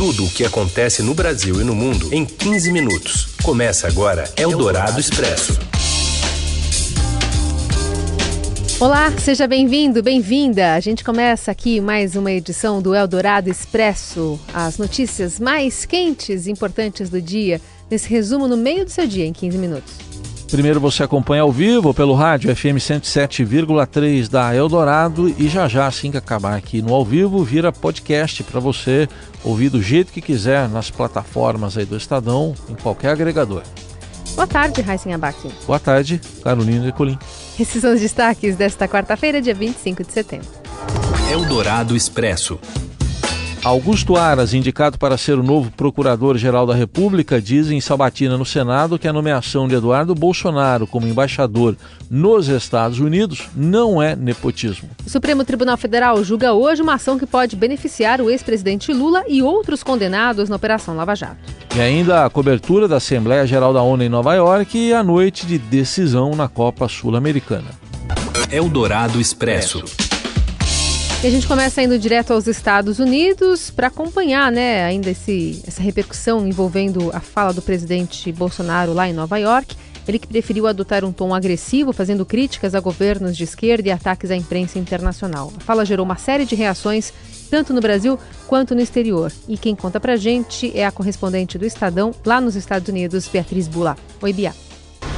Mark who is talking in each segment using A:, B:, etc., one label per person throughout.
A: tudo o que acontece no Brasil e no mundo em 15 minutos. Começa agora Eldorado Expresso.
B: Olá, seja bem-vindo, bem-vinda. A gente começa aqui mais uma edição do Eldorado Expresso. As notícias mais quentes e importantes do dia, nesse resumo no meio do seu dia, em 15 minutos.
C: Primeiro você acompanha ao vivo pelo rádio FM 107,3 da Eldorado e já já, assim que acabar aqui no ao vivo, vira podcast para você ouvir do jeito que quiser nas plataformas aí do Estadão, em qualquer agregador.
B: Boa tarde, Raíssen Abac.
C: Boa tarde, Carolina Decolim.
B: Esses são os destaques desta quarta-feira, dia 25 de setembro.
A: Eldorado Expresso.
C: Augusto Aras, indicado para ser o novo Procurador-Geral da República, diz em Sabatina no Senado que a nomeação de Eduardo Bolsonaro como embaixador nos Estados Unidos não é nepotismo.
B: O Supremo Tribunal Federal julga hoje uma ação que pode beneficiar o ex-presidente Lula e outros condenados na Operação Lava Jato.
C: E ainda a cobertura da Assembleia Geral da ONU em Nova York e a noite de decisão na Copa Sul-Americana.
A: Eldorado Expresso.
B: E a gente começa indo direto aos Estados Unidos para acompanhar, né, ainda esse, essa repercussão envolvendo a fala do presidente Bolsonaro lá em Nova York. Ele que preferiu adotar um tom agressivo, fazendo críticas a governos de esquerda e ataques à imprensa internacional. A fala gerou uma série de reações, tanto no Brasil quanto no exterior. E quem conta pra gente é a correspondente do Estadão, lá nos Estados Unidos, Beatriz Bula. Oi, Bia.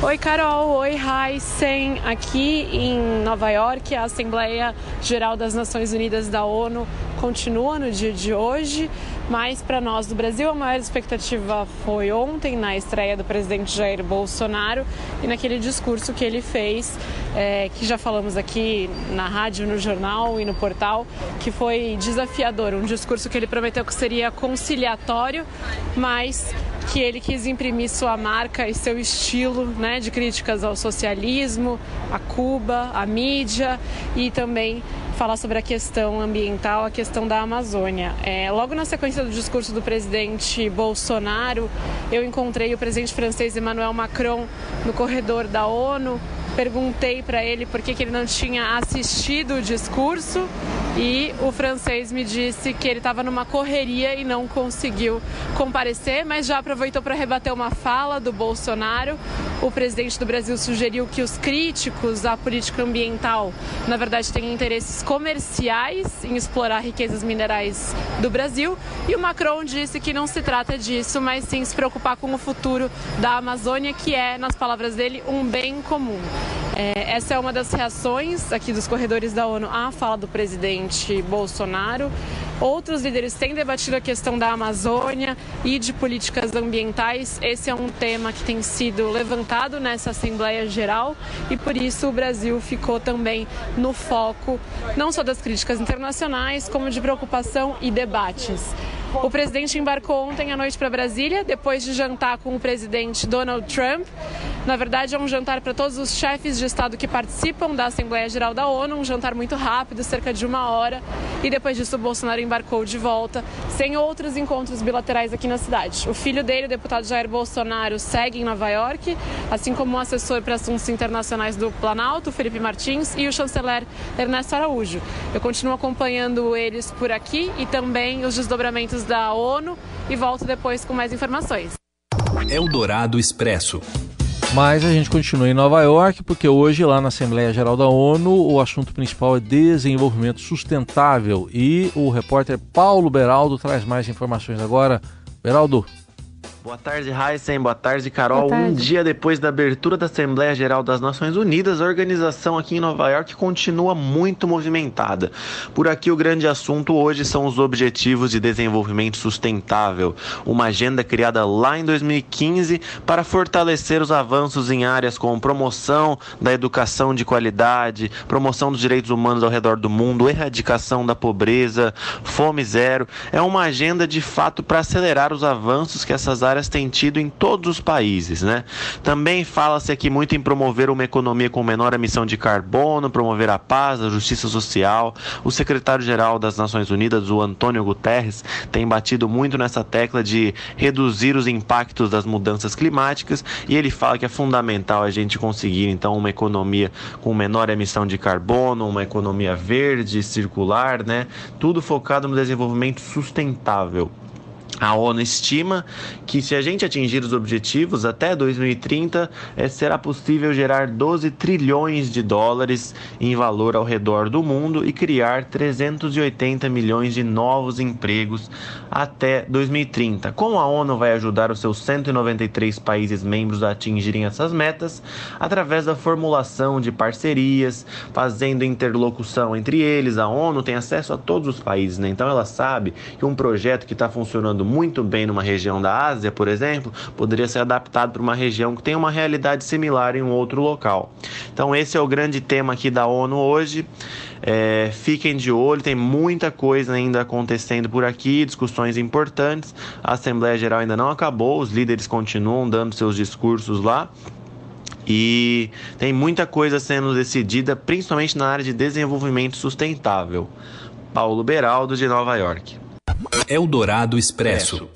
D: Oi, Carol. Oi, Heisen. Aqui em Nova York, a Assembleia Geral das Nações Unidas da ONU continua no dia de hoje, mas para nós do Brasil a maior expectativa foi ontem na estreia do presidente Jair Bolsonaro e naquele discurso que ele fez, é, que já falamos aqui na rádio, no jornal e no portal, que foi desafiador, um discurso que ele prometeu que seria conciliatório, mas que ele quis imprimir sua marca e seu estilo né, de críticas ao socialismo, a Cuba, a mídia e também falar sobre a questão ambiental, a questão da Amazônia. É, logo na sequência do discurso do presidente Bolsonaro, eu encontrei o presidente francês Emmanuel Macron no corredor da ONU perguntei para ele por que, que ele não tinha assistido o discurso e o francês me disse que ele estava numa correria e não conseguiu comparecer, mas já aproveitou para rebater uma fala do Bolsonaro. O presidente do Brasil sugeriu que os críticos à política ambiental, na verdade, têm interesses comerciais em explorar riquezas minerais do Brasil, e o Macron disse que não se trata disso, mas sim se preocupar com o futuro da Amazônia, que é, nas palavras dele, um bem comum. É, essa é uma das reações aqui dos corredores da ONU à fala do presidente Bolsonaro. Outros líderes têm debatido a questão da Amazônia e de políticas ambientais. Esse é um tema que tem sido levantado nessa Assembleia Geral e por isso o Brasil ficou também no foco não só das críticas internacionais, como de preocupação e debates. O presidente embarcou ontem à noite para Brasília, depois de jantar com o presidente Donald Trump. Na verdade, é um jantar para todos os chefes de Estado que participam da Assembleia Geral da ONU, um jantar muito rápido, cerca de uma hora. E depois disso, o Bolsonaro embarcou de volta, sem outros encontros bilaterais aqui na cidade. O filho dele, o deputado Jair Bolsonaro, segue em Nova York, assim como o assessor para assuntos internacionais do Planalto, Felipe Martins, e o chanceler Ernesto Araújo. Eu continuo acompanhando eles por aqui e também os desdobramentos da ONU e volto depois com mais informações.
A: Eldorado Expresso.
C: Mas a gente continua em Nova York, porque hoje, lá na Assembleia Geral da ONU, o assunto principal é desenvolvimento sustentável. E o repórter Paulo Beraldo traz mais informações agora. Beraldo,
E: Boa tarde, Heisen. Boa tarde, Carol.
B: Boa tarde.
E: Um dia depois da abertura da Assembleia Geral das Nações Unidas, a organização aqui em Nova York continua muito movimentada. Por aqui, o grande assunto hoje são os Objetivos de Desenvolvimento Sustentável, uma agenda criada lá em 2015 para fortalecer os avanços em áreas como promoção da educação de qualidade, promoção dos direitos humanos ao redor do mundo, erradicação da pobreza, fome zero. É uma agenda de fato para acelerar os avanços que essas áreas têm tido em todos os países, né? Também fala-se aqui muito em promover uma economia com menor emissão de carbono, promover a paz, a justiça social. O secretário-geral das Nações Unidas, o Antônio Guterres, tem batido muito nessa tecla de reduzir os impactos das mudanças climáticas e ele fala que é fundamental a gente conseguir então uma economia com menor emissão de carbono, uma economia verde, circular, né? Tudo focado no desenvolvimento sustentável. A ONU estima que, se a gente atingir os objetivos até 2030, é, será possível gerar 12 trilhões de dólares em valor ao redor do mundo e criar 380 milhões de novos empregos até 2030. Como a ONU vai ajudar os seus 193 países membros a atingirem essas metas? Através da formulação de parcerias, fazendo interlocução entre eles. A ONU tem acesso a todos os países, né? então ela sabe que um projeto que está funcionando muito bem numa região da Ásia, por exemplo, poderia ser adaptado para uma região que tem uma realidade similar em um outro local. Então, esse é o grande tema aqui da ONU hoje. É, fiquem de olho, tem muita coisa ainda acontecendo por aqui, discussões importantes. A Assembleia Geral ainda não acabou, os líderes continuam dando seus discursos lá. E tem muita coisa sendo decidida, principalmente na área de desenvolvimento sustentável. Paulo Beraldo, de Nova York.
A: Eldorado Expresso.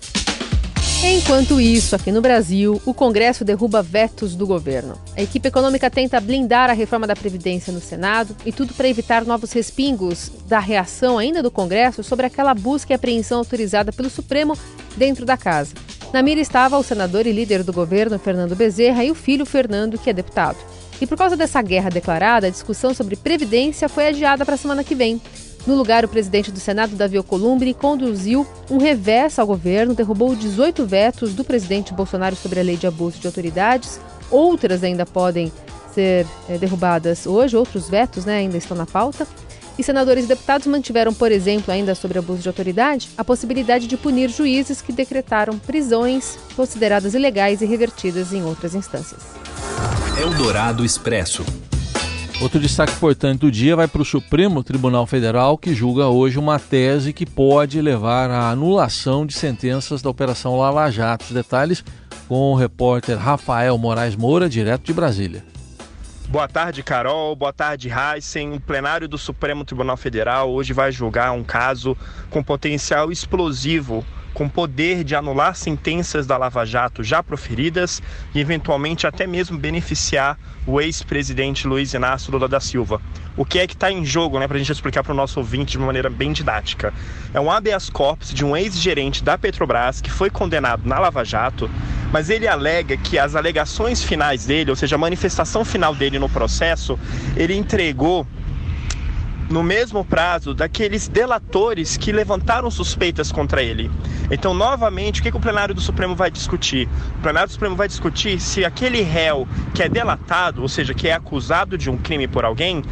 B: Enquanto isso, aqui no Brasil, o Congresso derruba vetos do governo. A equipe econômica tenta blindar a reforma da Previdência no Senado e tudo para evitar novos respingos da reação ainda do Congresso sobre aquela busca e apreensão autorizada pelo Supremo dentro da casa. Na mira estava o senador e líder do governo, Fernando Bezerra, e o filho Fernando, que é deputado. E por causa dessa guerra declarada, a discussão sobre Previdência foi adiada para a semana que vem. No lugar, o presidente do Senado, Davi Alcolumbre, conduziu um revés ao governo, derrubou 18 vetos do presidente Bolsonaro sobre a lei de abuso de autoridades. Outras ainda podem ser é, derrubadas hoje, outros vetos né, ainda estão na pauta. E senadores e deputados mantiveram, por exemplo, ainda sobre abuso de autoridade, a possibilidade de punir juízes que decretaram prisões consideradas ilegais e revertidas em outras instâncias.
A: Eldorado Expresso.
C: Outro destaque importante do dia vai para o Supremo Tribunal Federal, que julga hoje uma tese que pode levar à anulação de sentenças da Operação Lava Jato. Os detalhes com o repórter Rafael Moraes Moura, direto de Brasília.
F: Boa tarde, Carol. Boa tarde, Heisen. O plenário do Supremo Tribunal Federal hoje vai julgar um caso com potencial explosivo com poder de anular sentenças da Lava Jato já proferidas e eventualmente até mesmo beneficiar o ex-presidente Luiz Inácio Lula da Silva. O que é que está em jogo, né, para a gente explicar para o nosso ouvinte de uma maneira bem didática? É um habeas corpus de um ex-gerente da Petrobras que foi condenado na Lava Jato, mas ele alega que as alegações finais dele, ou seja, a manifestação final dele no processo, ele entregou no mesmo prazo daqueles delatores que levantaram suspeitas contra ele. Então, novamente, o que, que o plenário do Supremo vai discutir? O plenário do Supremo vai discutir se aquele réu que é delatado, ou seja, que é acusado de um crime por alguém,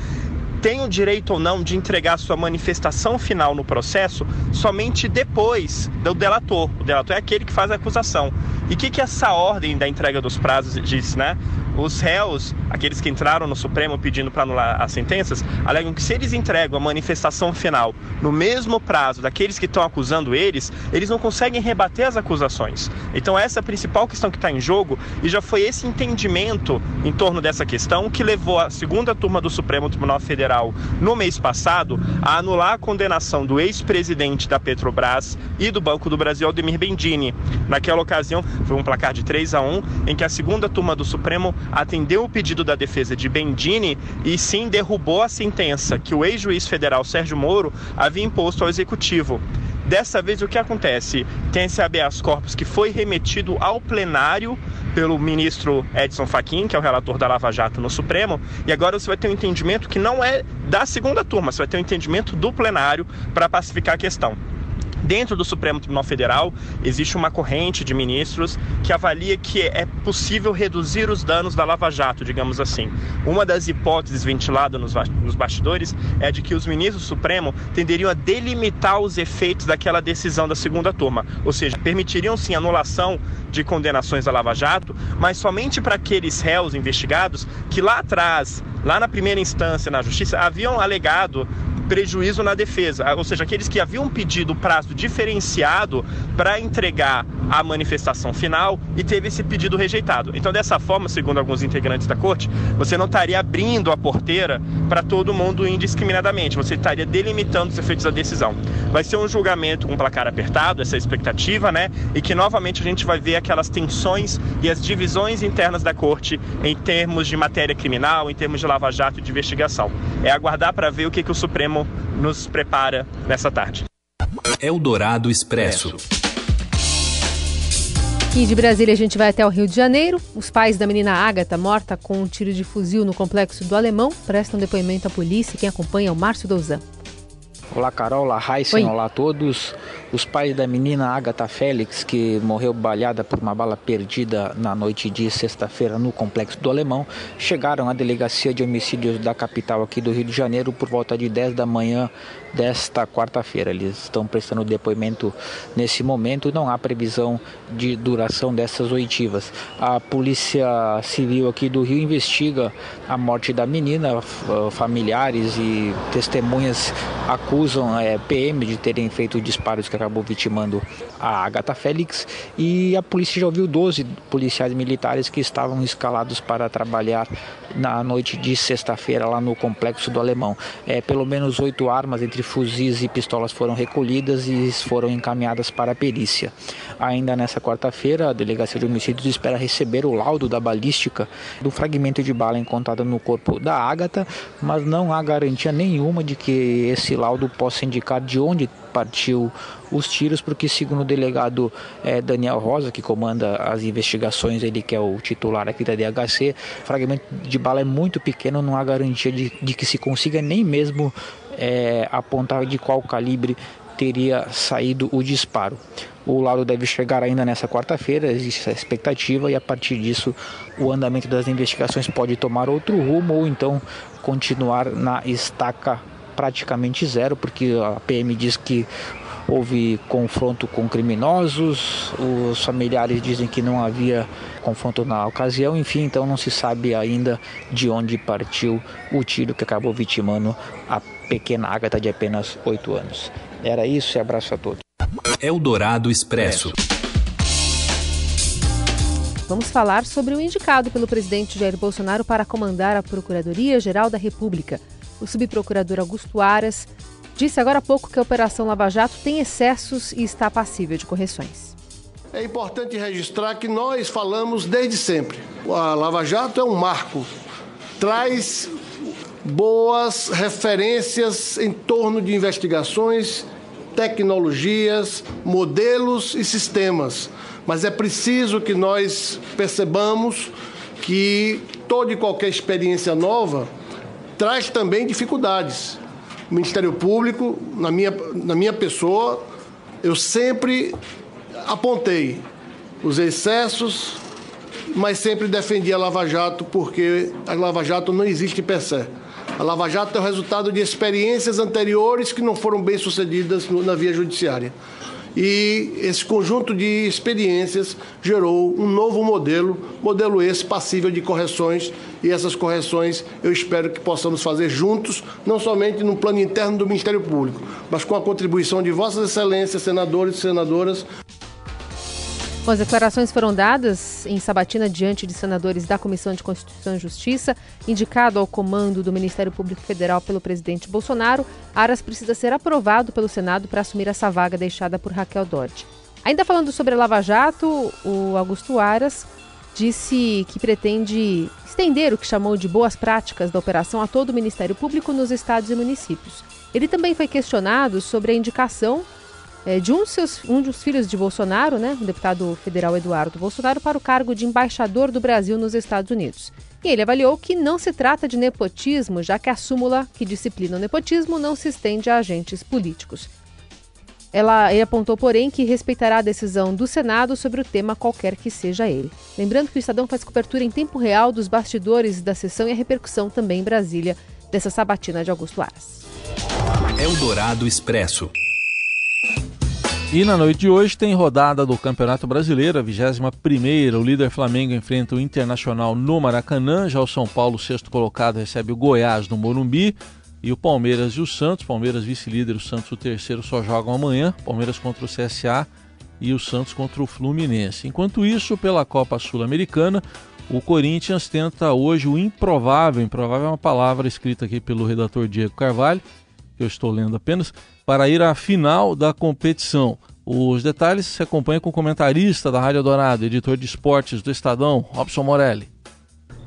F: tem o direito ou não de entregar sua manifestação final no processo somente depois do delator. O delator é aquele que faz a acusação. E o que, que essa ordem da entrega dos prazos diz, né? Os réus, aqueles que entraram no Supremo pedindo para anular as sentenças, alegam que se eles entregam a manifestação final no mesmo prazo daqueles que estão acusando eles, eles não conseguem rebater as acusações. Então essa é a principal questão que está em jogo e já foi esse entendimento em torno dessa questão que levou a segunda turma do Supremo Tribunal Federal no mês passado a anular a condenação do ex-presidente da Petrobras e do Banco do Brasil, Aldemir Bendini. Naquela ocasião foi um placar de 3 a 1 em que a segunda turma do Supremo atendeu o pedido da defesa de Bendini e sim derrubou a sentença que o ex-juiz federal Sérgio Moro havia imposto ao executivo. Dessa vez, o que acontece? Tem esse habeas corpus que foi remetido ao plenário pelo ministro Edson Fachin, que é o relator da Lava Jato no Supremo, e agora você vai ter um entendimento que não é da segunda turma, você vai ter um entendimento do plenário para pacificar a questão. Dentro do Supremo Tribunal Federal, existe uma corrente de ministros que avalia que é possível reduzir os danos da Lava Jato, digamos assim. Uma das hipóteses ventiladas nos bastidores é de que os ministros do Supremo tenderiam a delimitar os efeitos daquela decisão da segunda turma, ou seja, permitiriam sim anulação de condenações da Lava Jato, mas somente para aqueles réus investigados que lá atrás, lá na primeira instância na Justiça, haviam alegado prejuízo na defesa, ou seja, aqueles que haviam pedido prazo diferenciado para entregar a manifestação final e teve esse pedido rejeitado. Então, dessa forma, segundo alguns integrantes da corte, você não estaria abrindo a porteira para todo mundo indiscriminadamente, você estaria delimitando os efeitos da decisão. Vai ser um julgamento com placar apertado, essa é a expectativa, né? E que novamente a gente vai ver aquelas tensões e as divisões internas da corte em termos de matéria criminal, em termos de lava-jato e de investigação. É aguardar para ver o que, que o Supremo nos prepara nessa tarde.
A: Eldorado Expresso.
B: E de Brasília a gente vai até o Rio de Janeiro. Os pais da menina Ágata, morta com um tiro de fuzil no complexo do Alemão, prestam depoimento à polícia. Quem acompanha é o Márcio Douzan.
G: Olá, Carol. Olá, Heisen. Olá a todos. Os pais da menina Agatha Félix, que morreu balhada por uma bala perdida na noite de sexta-feira no complexo do Alemão, chegaram à delegacia de homicídios da capital aqui do Rio de Janeiro por volta de 10 da manhã desta quarta-feira. Eles estão prestando depoimento nesse momento. Não há previsão de duração dessas oitivas. A Polícia Civil aqui do Rio investiga a morte da menina. Familiares e testemunhas acusam é, PM de terem feito disparos que acabou vitimando a Agatha Félix e a polícia já ouviu 12 policiais militares que estavam escalados para trabalhar na noite de sexta-feira lá no complexo do Alemão. É, pelo menos oito armas entre fuzis e pistolas foram recolhidas e foram encaminhadas para a perícia. Ainda nessa quarta-feira, a Delegacia de Homicídios espera receber o laudo da balística do fragmento de bala encontrado no corpo da Ágata, mas não há garantia nenhuma de que esse laudo possa indicar de onde partiu os tiros, porque segundo o delegado é, Daniel Rosa, que comanda as investigações, ele que é o titular aqui da DHC, o fragmento de bala é muito pequeno, não há garantia de, de que se consiga nem mesmo é, apontar de qual calibre teria saído o disparo. O laudo deve chegar ainda nessa quarta-feira, existe essa expectativa, e a partir disso o andamento das investigações pode tomar outro rumo ou então continuar na estaca praticamente zero, porque a PM diz que houve confronto com criminosos, os familiares dizem que não havia confronto na ocasião, enfim, então não se sabe ainda de onde partiu o tiro que acabou vitimando a pequena Agatha de apenas 8 anos. Era isso e abraço a todos.
A: Eldorado Expresso.
B: Vamos falar sobre o indicado pelo presidente Jair Bolsonaro para comandar a Procuradoria-Geral da República. O subprocurador Augusto Aras disse agora há pouco que a Operação Lava Jato tem excessos e está passível de correções.
H: É importante registrar que nós falamos desde sempre. A Lava Jato é um marco, traz boas referências em torno de investigações, tecnologias, modelos e sistemas. Mas é preciso que nós percebamos que toda e qualquer experiência nova traz também dificuldades. Ministério Público, na minha, na minha pessoa, eu sempre apontei os excessos, mas sempre defendi a Lava Jato, porque a Lava Jato não existe per se. A Lava Jato é o resultado de experiências anteriores que não foram bem sucedidas na via judiciária. E esse conjunto de experiências gerou um novo modelo, modelo esse passível de correções, e essas correções eu espero que possamos fazer juntos, não somente no plano interno do Ministério Público, mas com a contribuição de Vossas Excelências, senadores e senadoras.
B: Bom, as declarações foram dadas em Sabatina diante de senadores da Comissão de Constituição e Justiça, indicado ao comando do Ministério Público Federal pelo presidente Bolsonaro. Aras precisa ser aprovado pelo Senado para assumir essa vaga deixada por Raquel Dodge. Ainda falando sobre a Lava Jato, o Augusto Aras disse que pretende estender o que chamou de boas práticas da operação a todo o Ministério Público nos estados e municípios. Ele também foi questionado sobre a indicação é, de um, seus, um dos filhos de Bolsonaro, né, o deputado federal Eduardo Bolsonaro, para o cargo de embaixador do Brasil nos Estados Unidos. E ele avaliou que não se trata de nepotismo, já que a súmula que disciplina o nepotismo não se estende a agentes políticos. Ela, apontou, porém, que respeitará a decisão do Senado sobre o tema, qualquer que seja ele. Lembrando que o Estadão faz cobertura em tempo real dos bastidores da sessão e a repercussão também em Brasília dessa sabatina de Augusto Aras.
A: Eldorado Expresso.
C: E na noite de hoje tem rodada do Campeonato Brasileiro, a 21 O líder Flamengo enfrenta o Internacional no Maracanã. Já o São Paulo, sexto colocado, recebe o Goiás no Morumbi. E o Palmeiras e o Santos, Palmeiras vice-líder, o Santos o terceiro, só jogam amanhã. Palmeiras contra o CSA e o Santos contra o Fluminense. Enquanto isso, pela Copa Sul-Americana, o Corinthians tenta hoje o improvável. Improvável é uma palavra escrita aqui pelo redator Diego Carvalho, que eu estou lendo apenas para ir à final da competição. Os detalhes se acompanham com o comentarista da Rádio Dourado, editor de esportes do Estadão, Robson Morelli.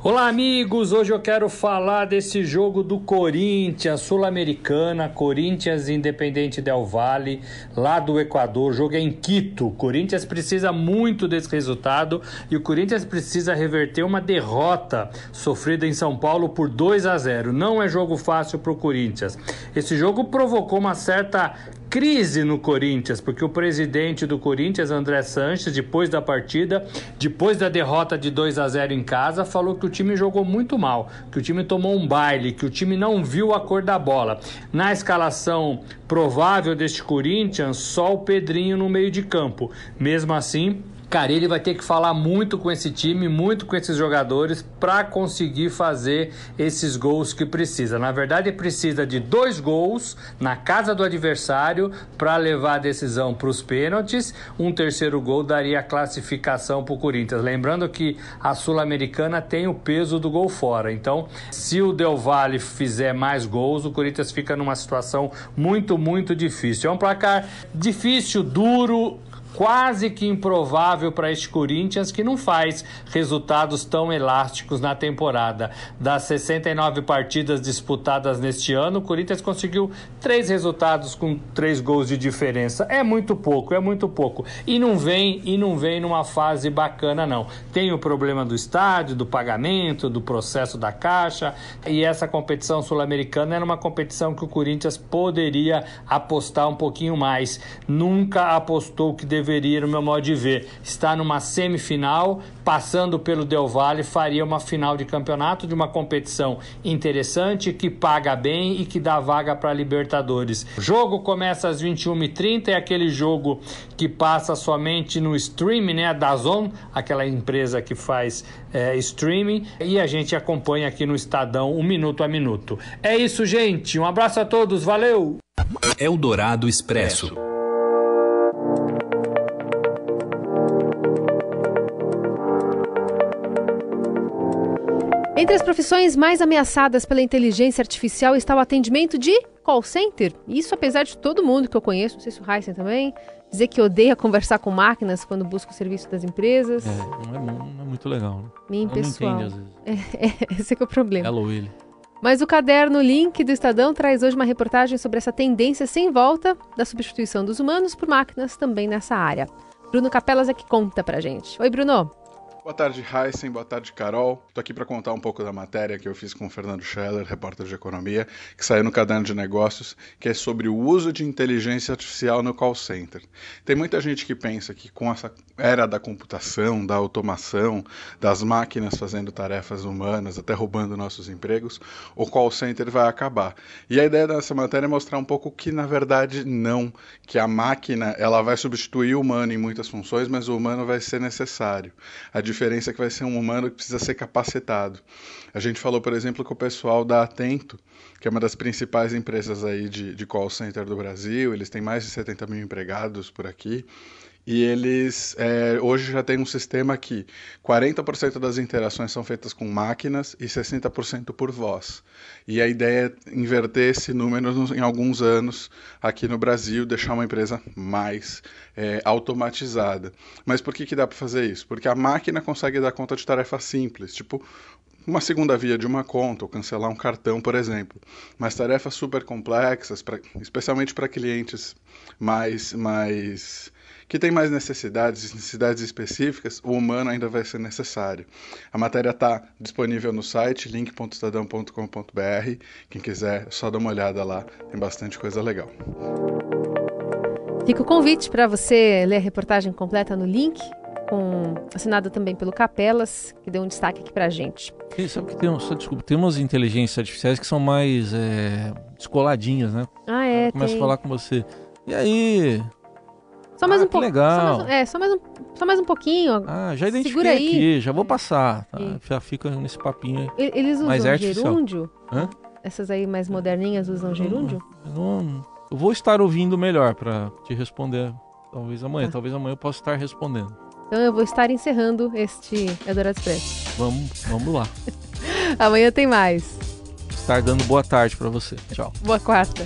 I: Olá, amigos! Hoje eu quero falar desse jogo do Corinthians, Sul-Americana, Corinthians Independente Del Valle, lá do Equador. O jogo é em Quito. O Corinthians precisa muito desse resultado e o Corinthians precisa reverter uma derrota sofrida em São Paulo por 2 a 0. Não é jogo fácil para o Corinthians. Esse jogo provocou uma certa crise no Corinthians, porque o presidente do Corinthians, André Sanches, depois da partida, depois da derrota de 2 a 0 em casa, falou que o time jogou muito mal, que o time tomou um baile, que o time não viu a cor da bola. Na escalação provável deste Corinthians, só o Pedrinho no meio de campo. Mesmo assim, Carilli vai ter que falar muito com esse time, muito com esses jogadores para conseguir fazer esses gols que precisa. Na verdade, precisa de dois gols na casa do adversário para levar a decisão para os pênaltis. Um terceiro gol daria a classificação para o Corinthians. Lembrando que a Sul-Americana tem o peso do gol fora. Então, se o Del Valle fizer mais gols, o Corinthians fica numa situação muito, muito difícil. É um placar difícil, duro, quase que improvável para este Corinthians que não faz resultados tão elásticos na temporada. Das 69 partidas disputadas neste ano, o Corinthians conseguiu três resultados com três gols de diferença. É muito pouco, é muito pouco. E não vem e não vem numa fase bacana não. Tem o problema do estádio, do pagamento, do processo da caixa e essa competição sul-americana era uma competição que o Corinthians poderia apostar um pouquinho mais. Nunca apostou que deveria deveria, no meu modo de ver. Está numa semifinal, passando pelo Del Valle, faria uma final de campeonato de uma competição interessante, que paga bem e que dá vaga para Libertadores. O jogo começa às 21h30, é aquele jogo que passa somente no streaming, né? Da Zone, aquela empresa que faz é, streaming, e a gente acompanha aqui no Estadão, um minuto a minuto. É isso, gente. Um abraço a todos, valeu!
A: Eldorado Expresso.
B: Entre as profissões mais ameaçadas pela inteligência artificial está o atendimento de call center. Isso apesar de todo mundo que eu conheço, não sei se o Heisen também, dizer que odeia conversar com máquinas quando busca o serviço das empresas.
C: É, não é, não é muito legal. Né?
B: Mim, pessoal. Não entende, às vezes. É, é, esse é, o problema.
C: Hello, Willy.
B: Mas o caderno Link do Estadão traz hoje uma reportagem sobre essa tendência sem volta da substituição dos humanos por máquinas também nessa área. Bruno Capelas é que conta pra gente. Oi, Bruno.
J: Boa tarde, Heisen. Boa tarde, Carol. Estou aqui para contar um pouco da matéria que eu fiz com o Fernando Scheller, repórter de economia, que saiu no Caderno de Negócios, que é sobre o uso de inteligência artificial no call center. Tem muita gente que pensa que com essa era da computação, da automação, das máquinas fazendo tarefas humanas, até roubando nossos empregos, o call center vai acabar. E a ideia dessa matéria é mostrar um pouco que, na verdade, não, que a máquina ela vai substituir o humano em muitas funções, mas o humano vai ser necessário. A diferença é que vai ser um humano que precisa ser capacitado. A gente falou, por exemplo, com o pessoal da Atento, que é uma das principais empresas aí de, de call center do Brasil, eles têm mais de 70 mil empregados por aqui, e eles é, hoje já têm um sistema que 40% das interações são feitas com máquinas e 60% por voz. E a ideia é inverter esse número em alguns anos aqui no Brasil, deixar uma empresa mais é, automatizada. Mas por que, que dá para fazer isso? Porque a máquina consegue dar conta de tarefas simples, tipo uma segunda via de uma conta ou cancelar um cartão, por exemplo. Mas tarefas super complexas, pra, especialmente para clientes mais, mais que tem mais necessidades, necessidades específicas, o humano ainda vai ser necessário. A matéria está disponível no site link.estadão.com.br. Quem quiser, é só dá uma olhada lá, tem bastante coisa legal.
B: Fica o convite para você ler a reportagem completa no link, com, assinada também pelo Capelas, que deu um destaque aqui para a gente.
C: E sabe que tem, só, desculpa, tem umas inteligências artificiais que são mais é, descoladinhas, né?
B: Ah, é.
C: Começa a falar com você. E aí,
B: só mais
C: ah,
B: um pouco.
C: legal.
B: Só mais, é, só mais, um, só mais um pouquinho.
C: Ah, já identifiquei aqui, já vou passar. Tá? Já fica nesse papinho
B: aí. Eles usam mais gerúndio? Hã? Essas aí mais moderninhas usam gerúndio?
C: Não, não, eu vou estar ouvindo melhor para te responder. Talvez amanhã. Tá. Talvez amanhã eu possa estar respondendo.
B: Então eu vou estar encerrando este Eldorado Express.
C: Vamos, vamos lá.
B: amanhã tem mais.
C: Estar dando boa tarde para você. Tchau.
B: Boa quarta.